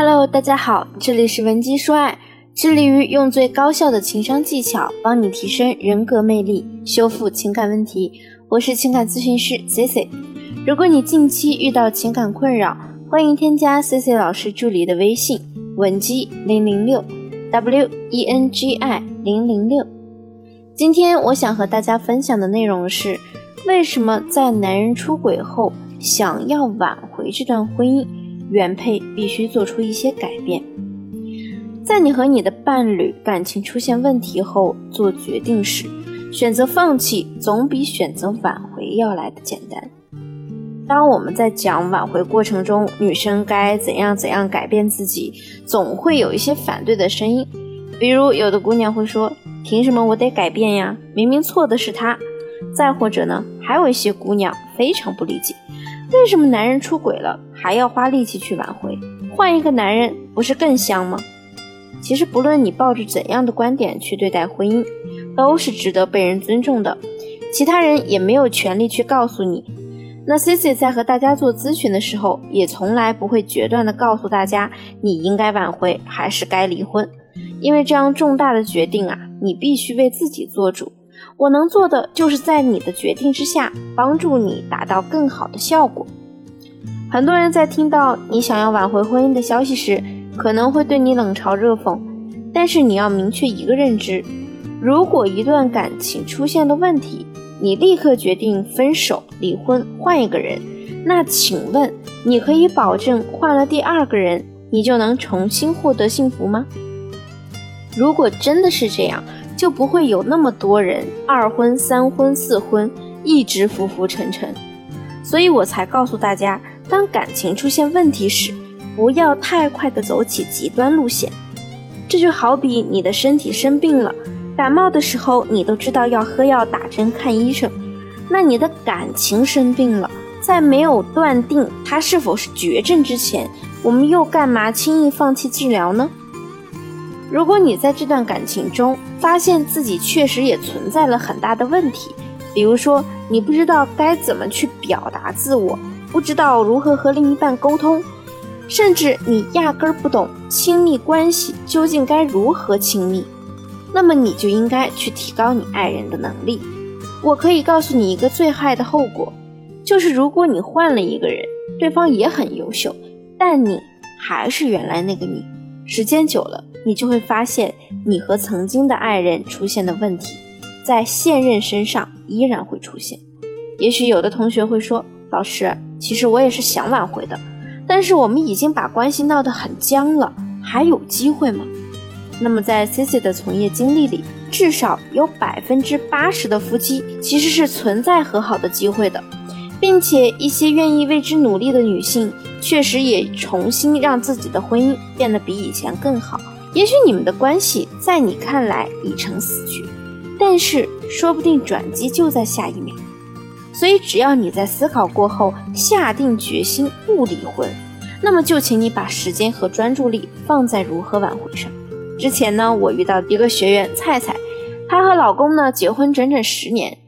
Hello，大家好，这里是文姬说爱，致力于用最高效的情商技巧帮你提升人格魅力，修复情感问题。我是情感咨询师 C C。如果你近期遇到情感困扰，欢迎添加 C C 老师助理的微信文姬零零六 W E N G I 零零六。今天我想和大家分享的内容是，为什么在男人出轨后，想要挽回这段婚姻？原配必须做出一些改变。在你和你的伴侣感情出现问题后做决定时，选择放弃总比选择挽回要来的简单。当我们在讲挽回过程中，女生该怎样怎样改变自己，总会有一些反对的声音。比如，有的姑娘会说：“凭什么我得改变呀？明明错的是他。”再或者呢，还有一些姑娘非常不理解。为什么男人出轨了还要花力气去挽回？换一个男人不是更香吗？其实不论你抱着怎样的观点去对待婚姻，都是值得被人尊重的。其他人也没有权利去告诉你。那 Cici 在和大家做咨询的时候，也从来不会决断的告诉大家你应该挽回还是该离婚，因为这样重大的决定啊，你必须为自己做主。我能做的就是在你的决定之下，帮助你达到更好的效果。很多人在听到你想要挽回婚姻的消息时，可能会对你冷嘲热讽。但是你要明确一个认知：如果一段感情出现了问题，你立刻决定分手、离婚、换一个人，那请问你可以保证换了第二个人，你就能重新获得幸福吗？如果真的是这样，就不会有那么多人二婚、三婚、四婚，一直浮浮沉沉。所以我才告诉大家，当感情出现问题时，不要太快的走起极端路线。这就好比你的身体生病了，感冒的时候你都知道要喝药、打针、看医生，那你的感情生病了，在没有断定它是否是绝症之前，我们又干嘛轻易放弃治疗呢？如果你在这段感情中发现自己确实也存在了很大的问题，比如说你不知道该怎么去表达自我，不知道如何和另一半沟通，甚至你压根儿不懂亲密关系究竟该如何亲密，那么你就应该去提高你爱人的能力。我可以告诉你一个最害的后果，就是如果你换了一个人，对方也很优秀，但你还是原来那个你。时间久了，你就会发现，你和曾经的爱人出现的问题，在现任身上依然会出现。也许有的同学会说：“老师，其实我也是想挽回的，但是我们已经把关系闹得很僵了，还有机会吗？”那么，在 Cici 的从业经历里，至少有百分之八十的夫妻其实是存在和好的机会的。并且一些愿意为之努力的女性，确实也重新让自己的婚姻变得比以前更好。也许你们的关系在你看来已成死局，但是说不定转机就在下一秒。所以只要你在思考过后下定决心不离婚，那么就请你把时间和专注力放在如何挽回上。之前呢，我遇到一个学员菜菜，她和老公呢结婚整整十年。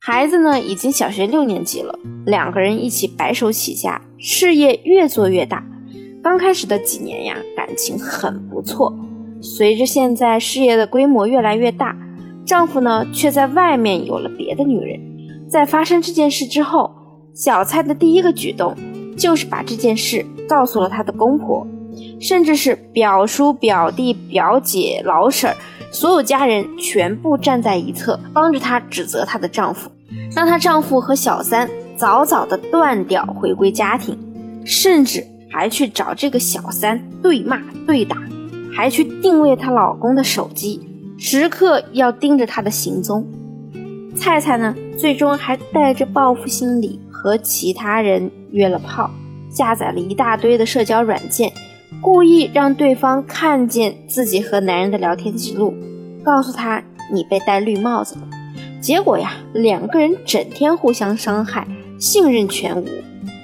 孩子呢，已经小学六年级了，两个人一起白手起家，事业越做越大。刚开始的几年呀，感情很不错。随着现在事业的规模越来越大，丈夫呢却在外面有了别的女人。在发生这件事之后，小蔡的第一个举动就是把这件事告诉了他的公婆，甚至是表叔、表弟、表姐、老婶儿。所有家人全部站在一侧，帮着她指责她的丈夫，让她丈夫和小三早早的断掉，回归家庭，甚至还去找这个小三对骂对打，还去定位她老公的手机，时刻要盯着他的行踪。菜菜呢，最终还带着报复心理和其他人约了炮，下载了一大堆的社交软件。故意让对方看见自己和男人的聊天记录，告诉他你被戴绿帽子了。结果呀，两个人整天互相伤害，信任全无。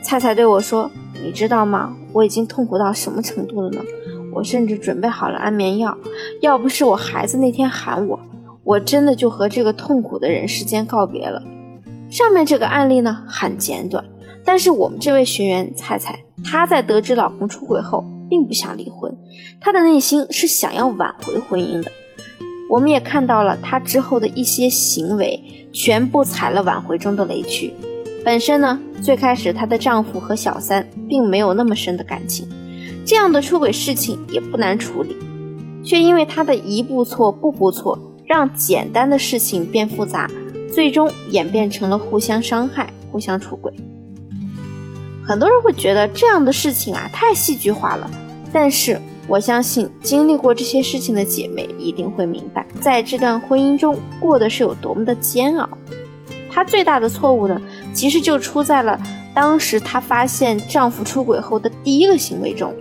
菜菜对我说：“你知道吗？我已经痛苦到什么程度了呢？我甚至准备好了安眠药，要不是我孩子那天喊我，我真的就和这个痛苦的人世间告别了。”上面这个案例呢很简短，但是我们这位学员菜菜，她在得知老公出轨后。并不想离婚，她的内心是想要挽回婚姻的。我们也看到了她之后的一些行为，全部踩了挽回中的雷区。本身呢，最开始她的丈夫和小三并没有那么深的感情，这样的出轨事情也不难处理，却因为她的一步错步步错，让简单的事情变复杂，最终演变成了互相伤害、互相出轨。很多人会觉得这样的事情啊太戏剧化了，但是。我相信经历过这些事情的姐妹一定会明白，在这段婚姻中过的是有多么的煎熬。她最大的错误呢，其实就出在了当时她发现丈夫出轨后的第一个行为中。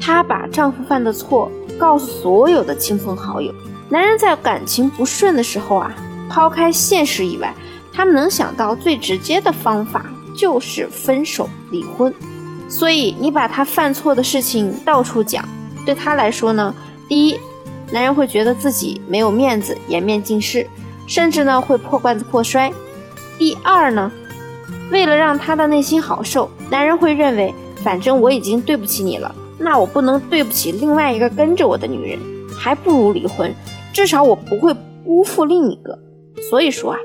她把丈夫犯的错告诉所有的亲朋好友。男人在感情不顺的时候啊，抛开现实以外，他们能想到最直接的方法就是分手离婚。所以你把他犯错的事情到处讲。对他来说呢，第一，男人会觉得自己没有面子，颜面尽失，甚至呢会破罐子破摔。第二呢，为了让他的内心好受，男人会认为，反正我已经对不起你了，那我不能对不起另外一个跟着我的女人，还不如离婚，至少我不会辜负另一个。所以说啊，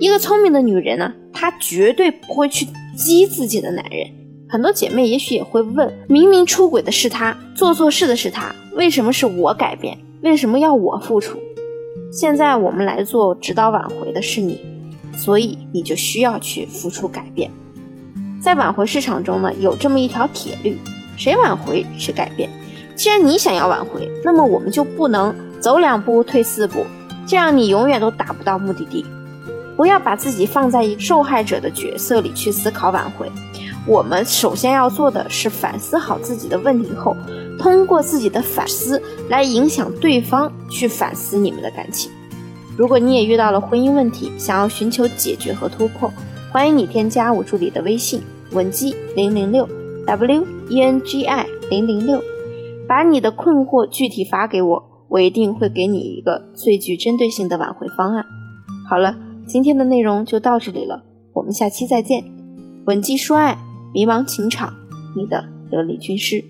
一个聪明的女人呢，她绝对不会去激自己的男人。很多姐妹也许也会问：明明出轨的是他，做错事的是他，为什么是我改变？为什么要我付出？现在我们来做指导挽回的是你，所以你就需要去付出改变。在挽回市场中呢，有这么一条铁律：谁挽回谁改变。既然你想要挽回，那么我们就不能走两步退四步，这样你永远都达不到目的地。不要把自己放在一受害者的角色里去思考挽回。我们首先要做的是反思好自己的问题后，通过自己的反思来影响对方去反思你们的感情。如果你也遇到了婚姻问题，想要寻求解决和突破，欢迎你添加我助理的微信文姬零零六 w e n g i 零零六，把你的困惑具体发给我，我一定会给你一个最具针对性的挽回方案。好了，今天的内容就到这里了，我们下期再见。文姬说爱。迷茫情场，你的得力军师。